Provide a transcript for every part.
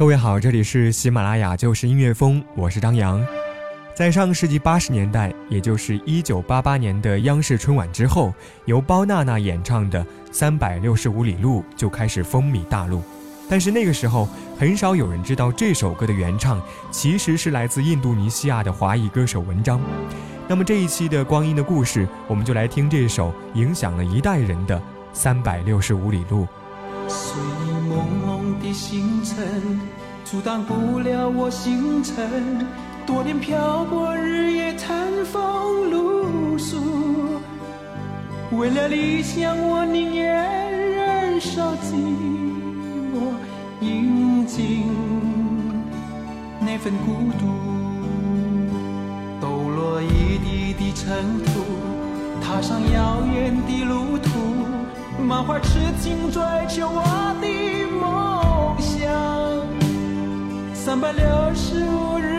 各位好，这里是喜马拉雅就是音乐风，我是张扬。在上世纪八十年代，也就是一九八八年的央视春晚之后，由包娜娜演唱的《三百六十五里路》就开始风靡大陆。但是那个时候，很少有人知道这首歌的原唱其实是来自印度尼西亚的华裔歌手文章。那么这一期的《光阴的故事》，我们就来听这首影响了一代人的《三百六十五里路》。朦胧的星辰阻挡不了我星辰，多年漂泊，日夜餐风露宿。为了理想，我宁愿忍受寂寞，饮尽那份孤独。抖落一地的尘土，踏上遥远的路途。满怀痴情追求我的梦想，三百六十五日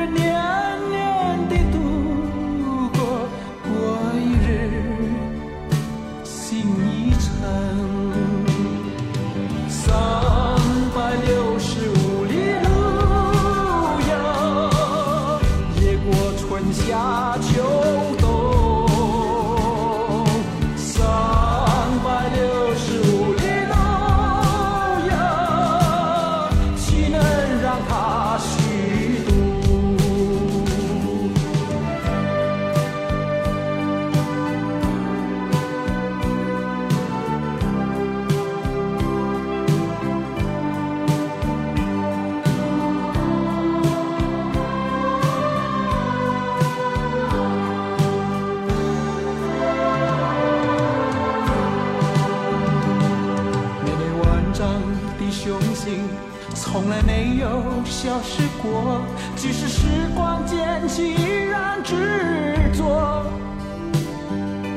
消失过，即使时光渐去，依然执着。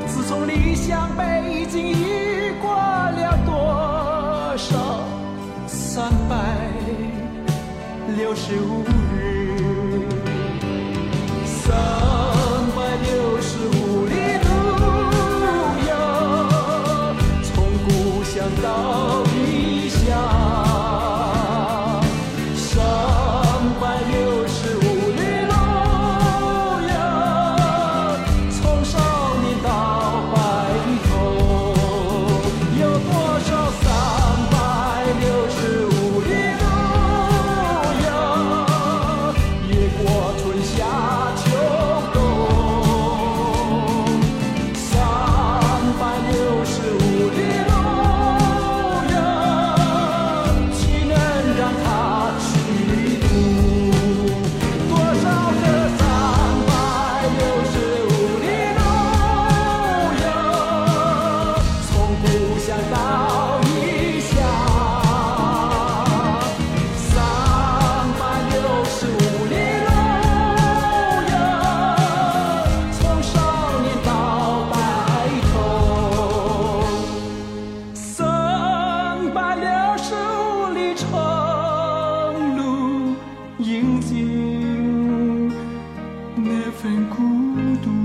自从离乡背井，已过了多少三百六十五孤独。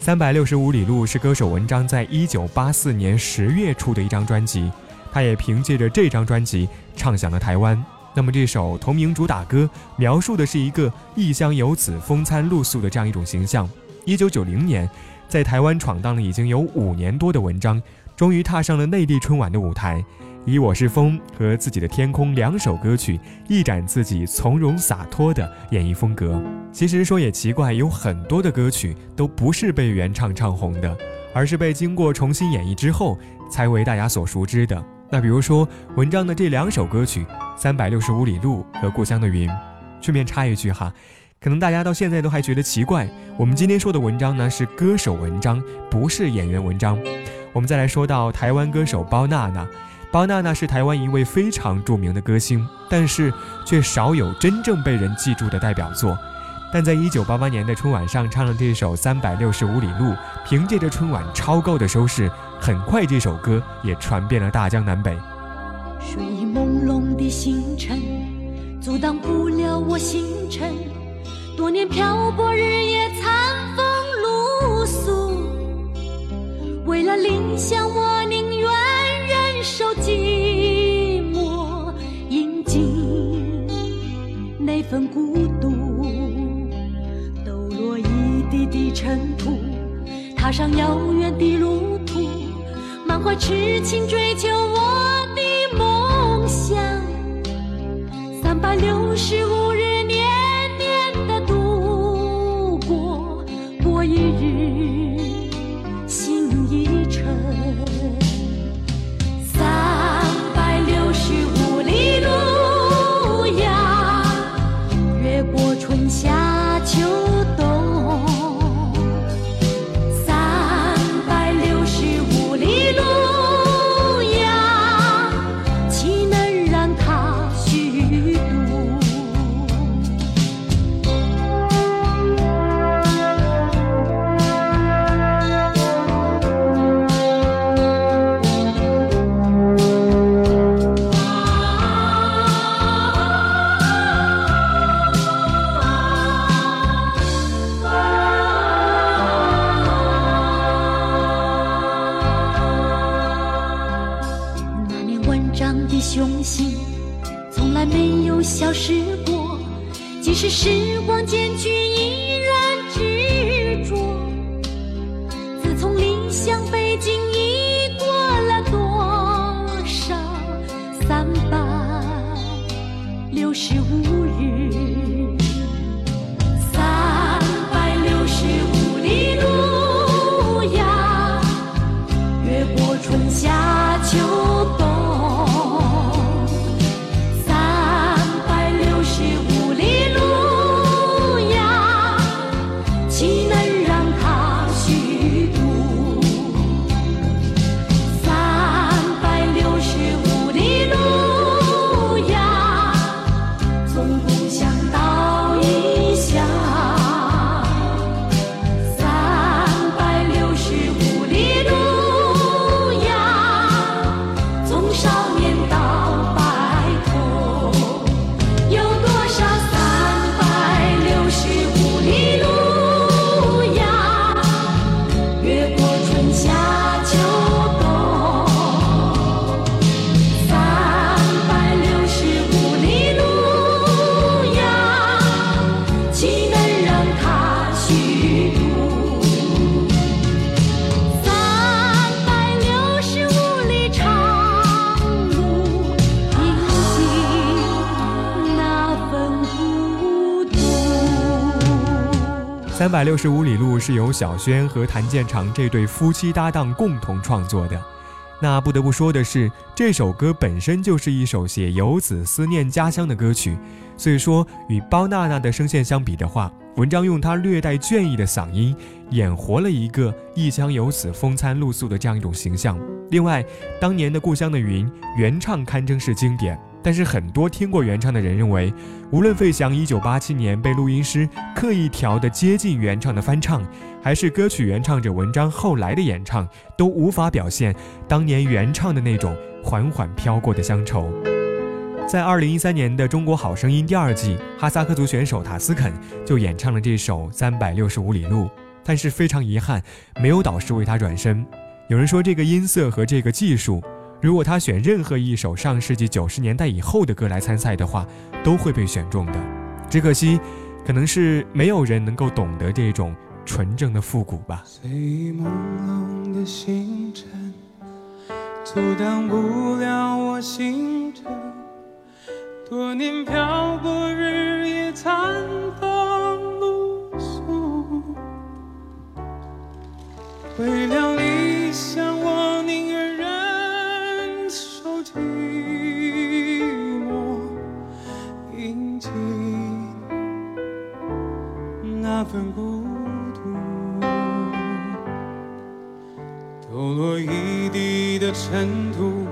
三百六十五里路是歌手文章在一九八四年十月出的一张专辑，他也凭借着这张专辑唱响了台湾。那么这首同名主打歌描述的是一个异乡游子风餐露宿的这样一种形象。一九九零年，在台湾闯荡了已经有五年多的文章，终于踏上了内地春晚的舞台。以《我是风》和自己的天空两首歌曲，一展自己从容洒脱的演绎风格。其实说也奇怪，有很多的歌曲都不是被原唱唱红的，而是被经过重新演绎之后才为大家所熟知的。那比如说文章的这两首歌曲《三百六十五里路》和《故乡的云》。顺便插一句哈，可能大家到现在都还觉得奇怪，我们今天说的文章呢是歌手文章，不是演员文章。我们再来说到台湾歌手包娜娜。包娜娜是台湾一位非常著名的歌星，但是却少有真正被人记住的代表作。但在一九八八年的春晚上唱了这首《三百六十五里路》，凭借着春晚超高的收视，很快这首歌也传遍了大江南北。睡意朦胧的星辰，阻挡不了我星辰。多年漂泊，日夜餐风露宿，为了理想，我宁愿忍。受寂寞，饮尽那份孤独，抖落一地的尘土，踏上遥远的路途，满怀痴情追求我的梦想，三百六十五心已沉是时光渐去，依然执着。自从离乡背井，已过了多少三百六十五日？三百六十五里路是由小轩和谭健常这对夫妻搭档共同创作的。那不得不说的是，这首歌本身就是一首写游子思念家乡的歌曲。所以说，与包娜娜的声线相比的话，文章用她略带倦意的嗓音演活了一个异乡游子风餐露宿的这样一种形象。另外，当年的《故乡的云》原唱堪称是经典。但是很多听过原唱的人认为，无论费翔1987年被录音师刻意调的接近原唱的翻唱，还是歌曲原唱者文章后来的演唱，都无法表现当年原唱的那种缓缓飘过的乡愁。在2013年的《中国好声音》第二季，哈萨克族选手塔斯肯就演唱了这首《三百六十五里路》，但是非常遗憾，没有导师为他转身。有人说这个音色和这个技术。如果他选任何一首上世纪九十年代以后的歌来参赛的话，都会被选中的。只可惜，可能是没有人能够懂得这种纯正的复古吧。最朦胧的星辰，阻挡不了我行程。多年漂泊，日夜残风露宿，为了理想，我很孤独。抖落一地的尘土，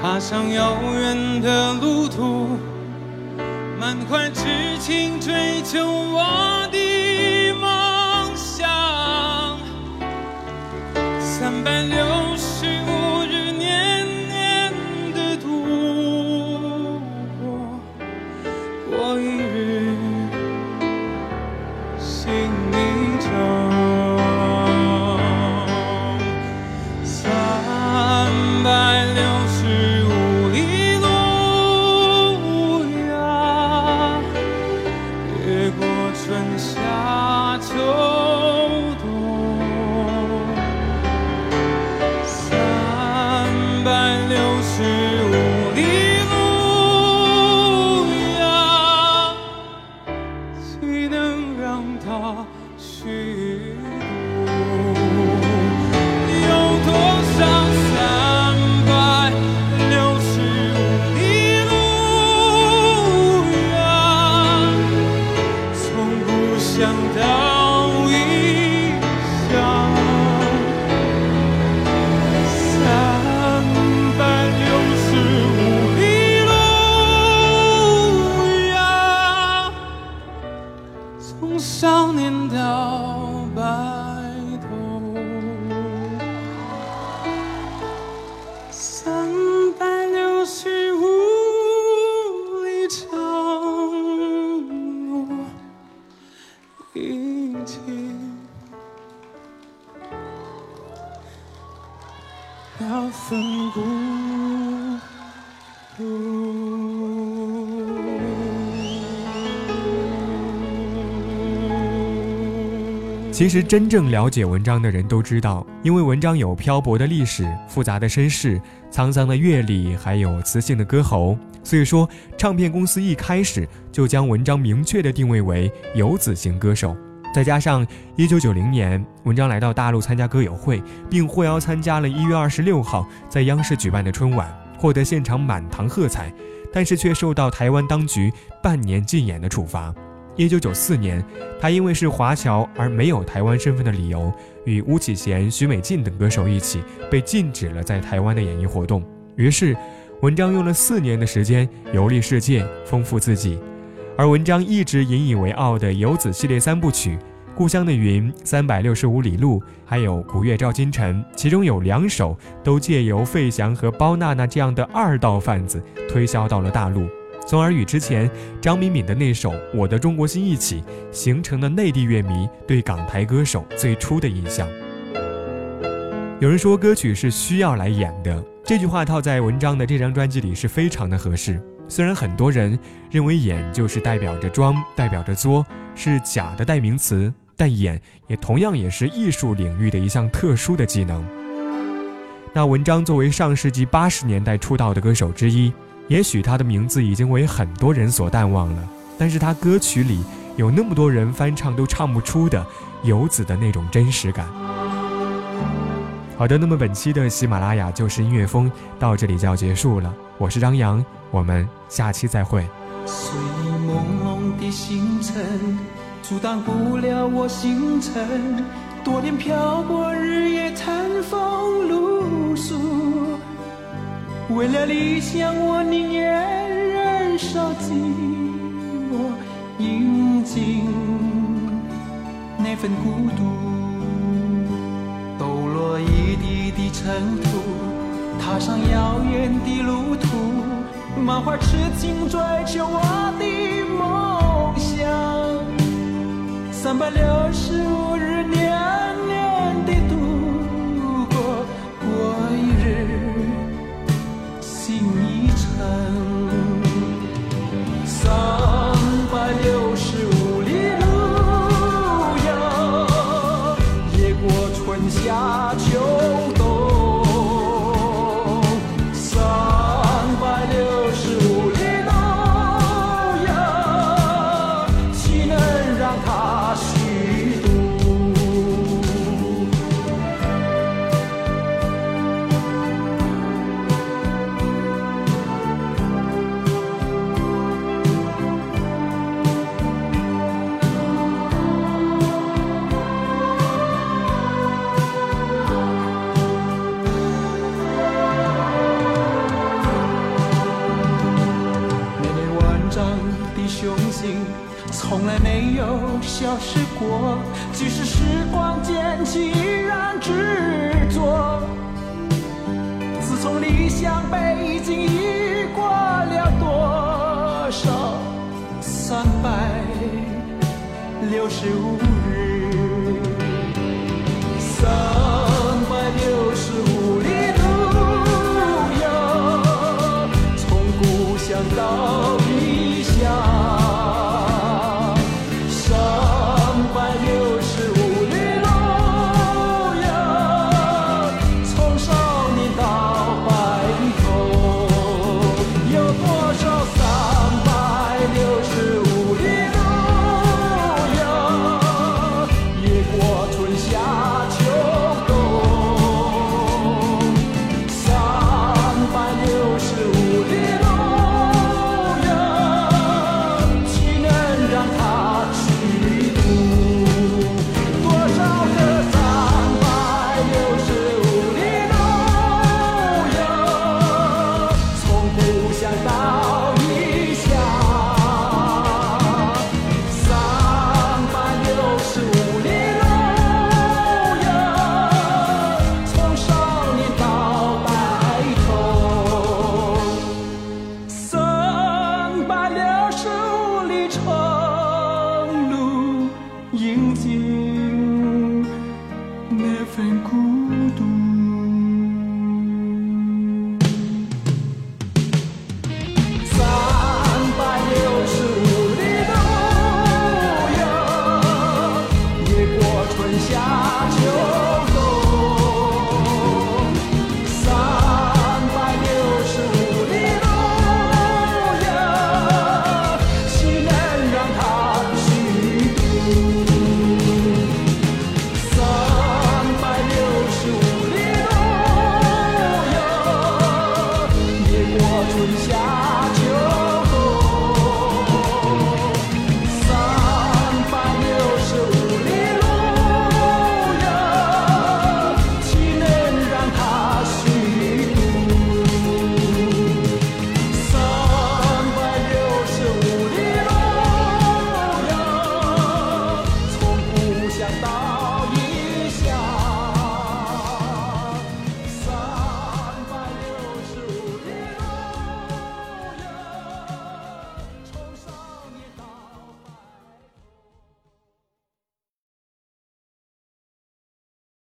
踏上遥远的路途，满怀痴情追求我其实真正了解文章的人都知道，因为文章有漂泊的历史、复杂的身世、沧桑的阅历，还有磁性的歌喉，所以说唱片公司一开始就将文章明确的定位为游子型歌手。再加上1990年，文章来到大陆参加歌友会，并获邀参加了一月二十六号在央视举办的春晚，获得现场满堂喝彩，但是却受到台湾当局半年禁演的处罚。一九九四年，他因为是华侨而没有台湾身份的理由，与巫启贤、许美静等歌手一起被禁止了在台湾的演艺活动。于是，文章用了四年的时间游历世界，丰富自己。而文章一直引以为傲的游子系列三部曲《故乡的云》《三百六十五里路》，还有《古月照今晨》，其中有两首都借由费翔和包娜娜这样的二道贩子推销到了大陆。从而与之前张敏敏的那首《我的中国心》一起，形成了内地乐迷对港台歌手最初的印象。有人说歌曲是需要来演的，这句话套在文章的这张专辑里是非常的合适。虽然很多人认为演就是代表着装，代表着作，是假的代名词，但演也同样也是艺术领域的一项特殊的技能。那文章作为上世纪八十年代出道的歌手之一。也许他的名字已经为很多人所淡忘了，但是他歌曲里有那么多人翻唱都唱不出的游子的那种真实感。好的，那么本期的喜马拉雅就是音乐风到这里就要结束了，我是张扬，我们下期再会。随朦胧的星辰，阻挡不了我星辰。多年漂泊，日夜餐风露。为了理想，我宁愿忍受寂寞，饮尽那份孤独。抖落一地的尘土，踏上遥远的路途，满怀痴情追求我的梦想。三百六十五日，年夏秋冬从来没有消失过，即使时光渐去，依然执着。自从离乡背井，已过了多少三百六十五。